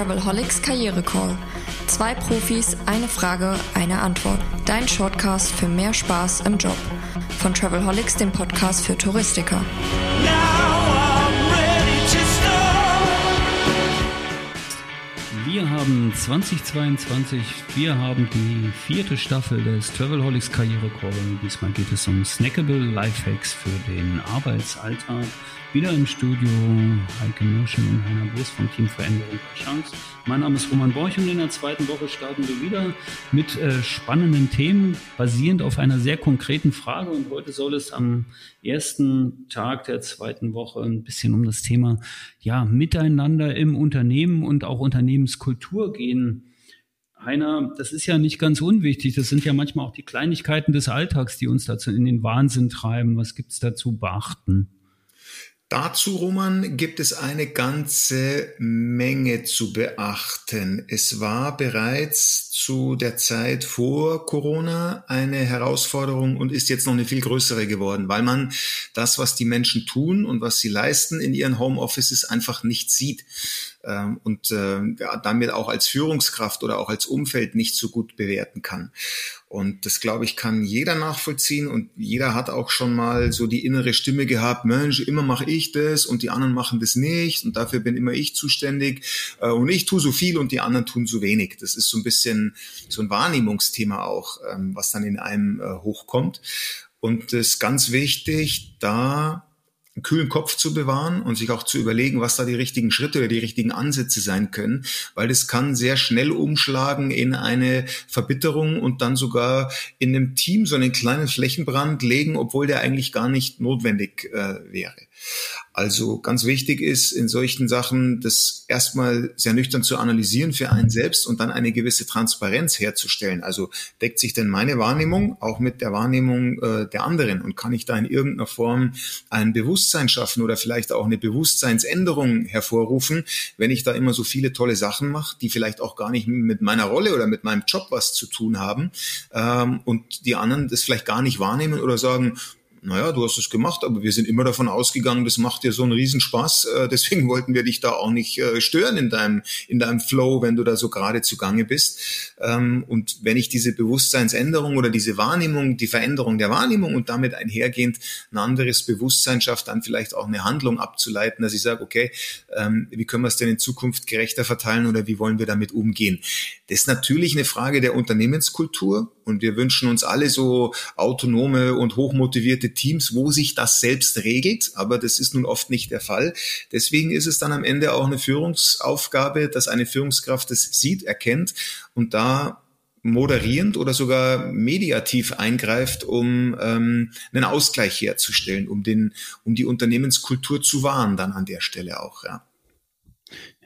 Travelholics Karriere Call. Zwei Profis, eine Frage, eine Antwort. Dein Shortcast für mehr Spaß im Job. Von Travelholics, dem Podcast für Touristiker. Wir haben 2022, wir haben die vierte Staffel des Travelholics Karriere Call. Diesmal geht es um Snackable Lifehacks für den Arbeitsalltag. Wieder im Studio Heike Mürschen und Heiner Bus vom Team Veränderung per Chance. Mein Name ist Roman Borch und in der zweiten Woche starten wir wieder mit äh, spannenden Themen, basierend auf einer sehr konkreten Frage. Und heute soll es am ersten Tag der zweiten Woche ein bisschen um das Thema ja, Miteinander im Unternehmen und auch Unternehmenskultur gehen. Heiner, das ist ja nicht ganz unwichtig. Das sind ja manchmal auch die Kleinigkeiten des Alltags, die uns dazu in den Wahnsinn treiben. Was gibt es dazu beachten? Dazu, Roman, gibt es eine ganze Menge zu beachten. Es war bereits zu der Zeit vor Corona eine Herausforderung und ist jetzt noch eine viel größere geworden, weil man das, was die Menschen tun und was sie leisten in ihren Homeoffices einfach nicht sieht ähm, und äh, damit auch als Führungskraft oder auch als Umfeld nicht so gut bewerten kann. Und das, glaube ich, kann jeder nachvollziehen und jeder hat auch schon mal so die innere Stimme gehabt, Mensch, immer mache ich das und die anderen machen das nicht und dafür bin immer ich zuständig äh, und ich tue so viel und die anderen tun so wenig. Das ist so ein bisschen so ein Wahrnehmungsthema auch, ähm, was dann in einem äh, hochkommt. Und es ist ganz wichtig, da einen kühlen Kopf zu bewahren und sich auch zu überlegen, was da die richtigen Schritte oder die richtigen Ansätze sein können, weil das kann sehr schnell umschlagen in eine Verbitterung und dann sogar in einem Team so einen kleinen Flächenbrand legen, obwohl der eigentlich gar nicht notwendig äh, wäre. Also ganz wichtig ist in solchen Sachen, das erstmal sehr nüchtern zu analysieren für einen selbst und dann eine gewisse Transparenz herzustellen. Also deckt sich denn meine Wahrnehmung auch mit der Wahrnehmung äh, der anderen und kann ich da in irgendeiner Form ein Bewusstsein schaffen oder vielleicht auch eine Bewusstseinsänderung hervorrufen, wenn ich da immer so viele tolle Sachen mache, die vielleicht auch gar nicht mit meiner Rolle oder mit meinem Job was zu tun haben ähm, und die anderen das vielleicht gar nicht wahrnehmen oder sagen, naja, du hast es gemacht, aber wir sind immer davon ausgegangen, das macht dir so einen Riesenspaß. Äh, deswegen wollten wir dich da auch nicht äh, stören in deinem, in deinem Flow, wenn du da so gerade zugange bist. Ähm, und wenn ich diese Bewusstseinsänderung oder diese Wahrnehmung, die Veränderung der Wahrnehmung und damit einhergehend ein anderes Bewusstsein schafft, dann vielleicht auch eine Handlung abzuleiten, dass ich sage, okay, ähm, wie können wir es denn in Zukunft gerechter verteilen oder wie wollen wir damit umgehen? Das ist natürlich eine Frage der Unternehmenskultur und wir wünschen uns alle so autonome und hochmotivierte Teams, wo sich das selbst regelt. Aber das ist nun oft nicht der Fall. Deswegen ist es dann am Ende auch eine Führungsaufgabe, dass eine Führungskraft es sieht, erkennt und da moderierend oder sogar mediativ eingreift, um ähm, einen Ausgleich herzustellen, um den, um die Unternehmenskultur zu wahren, dann an der Stelle auch, ja.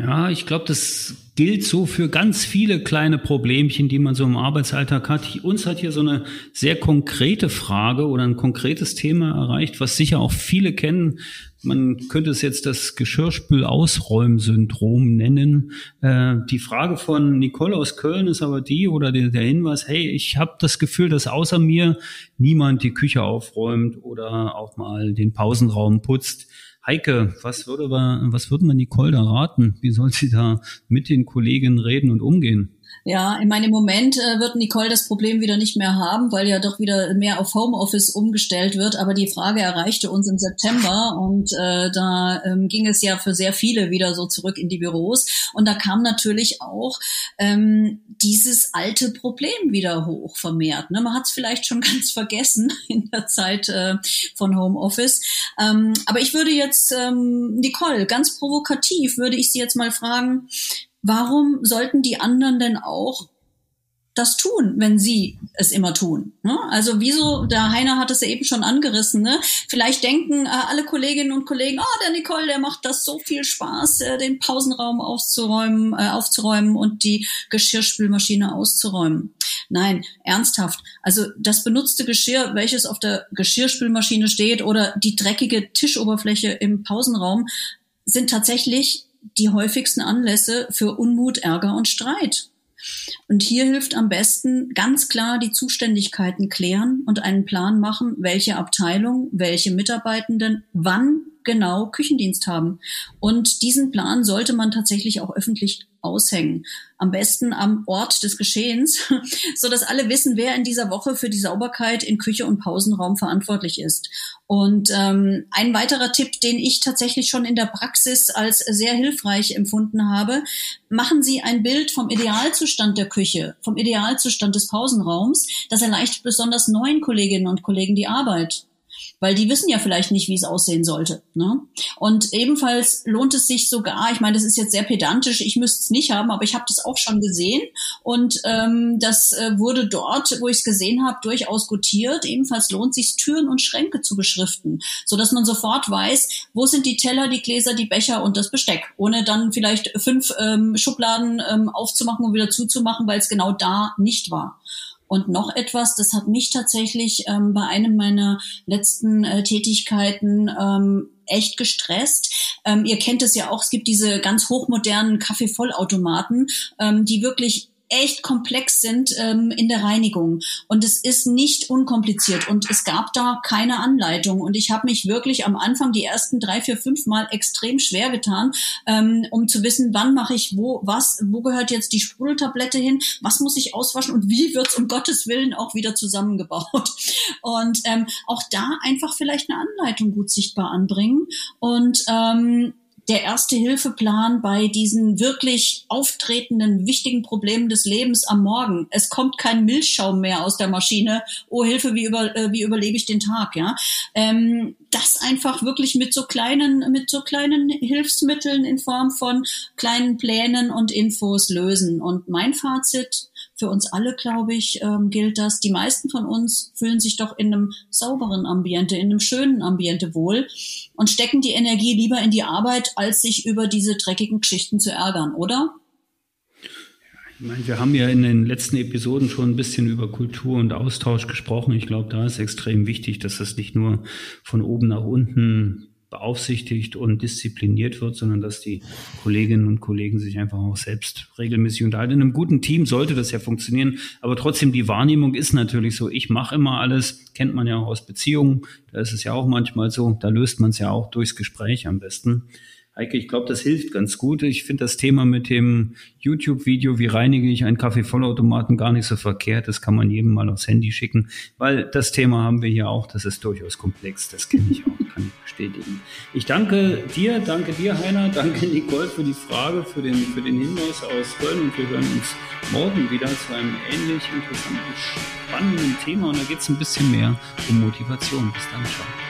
Ja, ich glaube, das gilt so für ganz viele kleine Problemchen, die man so im Arbeitsalltag hat. Uns hat hier so eine sehr konkrete Frage oder ein konkretes Thema erreicht, was sicher auch viele kennen. Man könnte es jetzt das Geschirrspül-Ausräumsyndrom nennen. Äh, die Frage von Nicole aus Köln ist aber die oder der, der Hinweis, hey, ich habe das Gefühl, dass außer mir niemand die Küche aufräumt oder auch mal den Pausenraum putzt. Heike, was würde was würden wir Nicole da raten? Wie soll sie da mit den Kolleginnen reden und umgehen? Ja, in meinem Moment äh, wird Nicole das Problem wieder nicht mehr haben, weil ja doch wieder mehr auf Homeoffice umgestellt wird. Aber die Frage erreichte uns im September und äh, da ähm, ging es ja für sehr viele wieder so zurück in die Büros. Und da kam natürlich auch ähm, dieses alte Problem wieder hoch vermehrt. Ne? Man hat es vielleicht schon ganz vergessen in der Zeit äh, von Homeoffice. Ähm, aber ich würde jetzt, ähm, Nicole, ganz provokativ würde ich Sie jetzt mal fragen, warum sollten die anderen denn auch das tun, wenn sie es immer tun. Ne? Also wieso, der Heiner hat es ja eben schon angerissen, ne? vielleicht denken äh, alle Kolleginnen und Kollegen, oh, der Nicole, der macht das so viel Spaß, äh, den Pausenraum aufzuräumen, äh, aufzuräumen und die Geschirrspülmaschine auszuräumen. Nein, ernsthaft. Also das benutzte Geschirr, welches auf der Geschirrspülmaschine steht oder die dreckige Tischoberfläche im Pausenraum, sind tatsächlich die häufigsten Anlässe für Unmut, Ärger und Streit. Und hier hilft am besten ganz klar die Zuständigkeiten klären und einen Plan machen, welche Abteilung, welche Mitarbeitenden wann genau Küchendienst haben. Und diesen Plan sollte man tatsächlich auch öffentlich aushängen. Am besten am Ort des Geschehens, so dass alle wissen, wer in dieser Woche für die Sauberkeit in Küche und Pausenraum verantwortlich ist. Und ähm, ein weiterer Tipp, den ich tatsächlich schon in der Praxis als sehr hilfreich empfunden habe, machen Sie ein Bild vom Idealzustand der Küche, vom Idealzustand des Pausenraums. Das erleichtert besonders neuen Kolleginnen und Kollegen die Arbeit weil die wissen ja vielleicht nicht, wie es aussehen sollte. Ne? Und ebenfalls lohnt es sich sogar, ich meine, das ist jetzt sehr pedantisch, ich müsste es nicht haben, aber ich habe das auch schon gesehen und ähm, das äh, wurde dort, wo ich es gesehen habe, durchaus gutiert. Ebenfalls lohnt sich Türen und Schränke zu beschriften, so dass man sofort weiß, wo sind die Teller, die Gläser, die Becher und das Besteck, ohne dann vielleicht fünf ähm, Schubladen ähm, aufzumachen und wieder zuzumachen, weil es genau da nicht war. Und noch etwas, das hat mich tatsächlich ähm, bei einem meiner letzten äh, Tätigkeiten ähm, echt gestresst. Ähm, ihr kennt es ja auch, es gibt diese ganz hochmodernen Kaffeevollautomaten, ähm, die wirklich echt komplex sind ähm, in der Reinigung. Und es ist nicht unkompliziert und es gab da keine Anleitung. Und ich habe mich wirklich am Anfang die ersten drei, vier, fünf Mal extrem schwer getan, ähm, um zu wissen, wann mache ich wo, was, wo gehört jetzt die Sprudeltablette hin, was muss ich auswaschen und wie wird's um Gottes Willen auch wieder zusammengebaut. Und ähm, auch da einfach vielleicht eine Anleitung gut sichtbar anbringen und ähm, der Erste-Hilfe-Plan bei diesen wirklich auftretenden, wichtigen Problemen des Lebens am Morgen. Es kommt kein Milchschaum mehr aus der Maschine. Oh Hilfe, wie, über, äh, wie überlebe ich den Tag? Ja, ähm, das einfach wirklich mit so kleinen, mit so kleinen Hilfsmitteln in Form von kleinen Plänen und Infos lösen. Und mein Fazit für uns alle, glaube ich, ähm, gilt das. Die meisten von uns fühlen sich doch in einem sauberen Ambiente, in einem schönen Ambiente wohl und stecken die Energie lieber in die Arbeit, als sich über diese dreckigen Geschichten zu ärgern, oder? Ich meine, wir haben ja in den letzten Episoden schon ein bisschen über Kultur und Austausch gesprochen. Ich glaube, da ist extrem wichtig, dass das nicht nur von oben nach unten beaufsichtigt und diszipliniert wird, sondern dass die Kolleginnen und Kollegen sich einfach auch selbst regelmäßig unterhalten. In einem guten Team sollte das ja funktionieren, aber trotzdem die Wahrnehmung ist natürlich so, ich mache immer alles, kennt man ja auch aus Beziehungen, da ist es ja auch manchmal so, da löst man es ja auch durchs Gespräch am besten. Heike, ich glaube, das hilft ganz gut. Ich finde das Thema mit dem YouTube-Video, wie reinige ich einen Kaffeevollautomaten, gar nicht so verkehrt. Das kann man jedem mal aufs Handy schicken, weil das Thema haben wir hier auch. Das ist durchaus komplex. Das kenne ich auch, kann ich bestätigen. Ich danke dir, danke dir, Heiner, danke Nicole für die Frage, für den, für den Hinweis aus Köln und wir hören uns morgen wieder zu einem ähnlich interessanten, spannenden Thema und da geht es ein bisschen mehr um Motivation. Bis dann, ciao.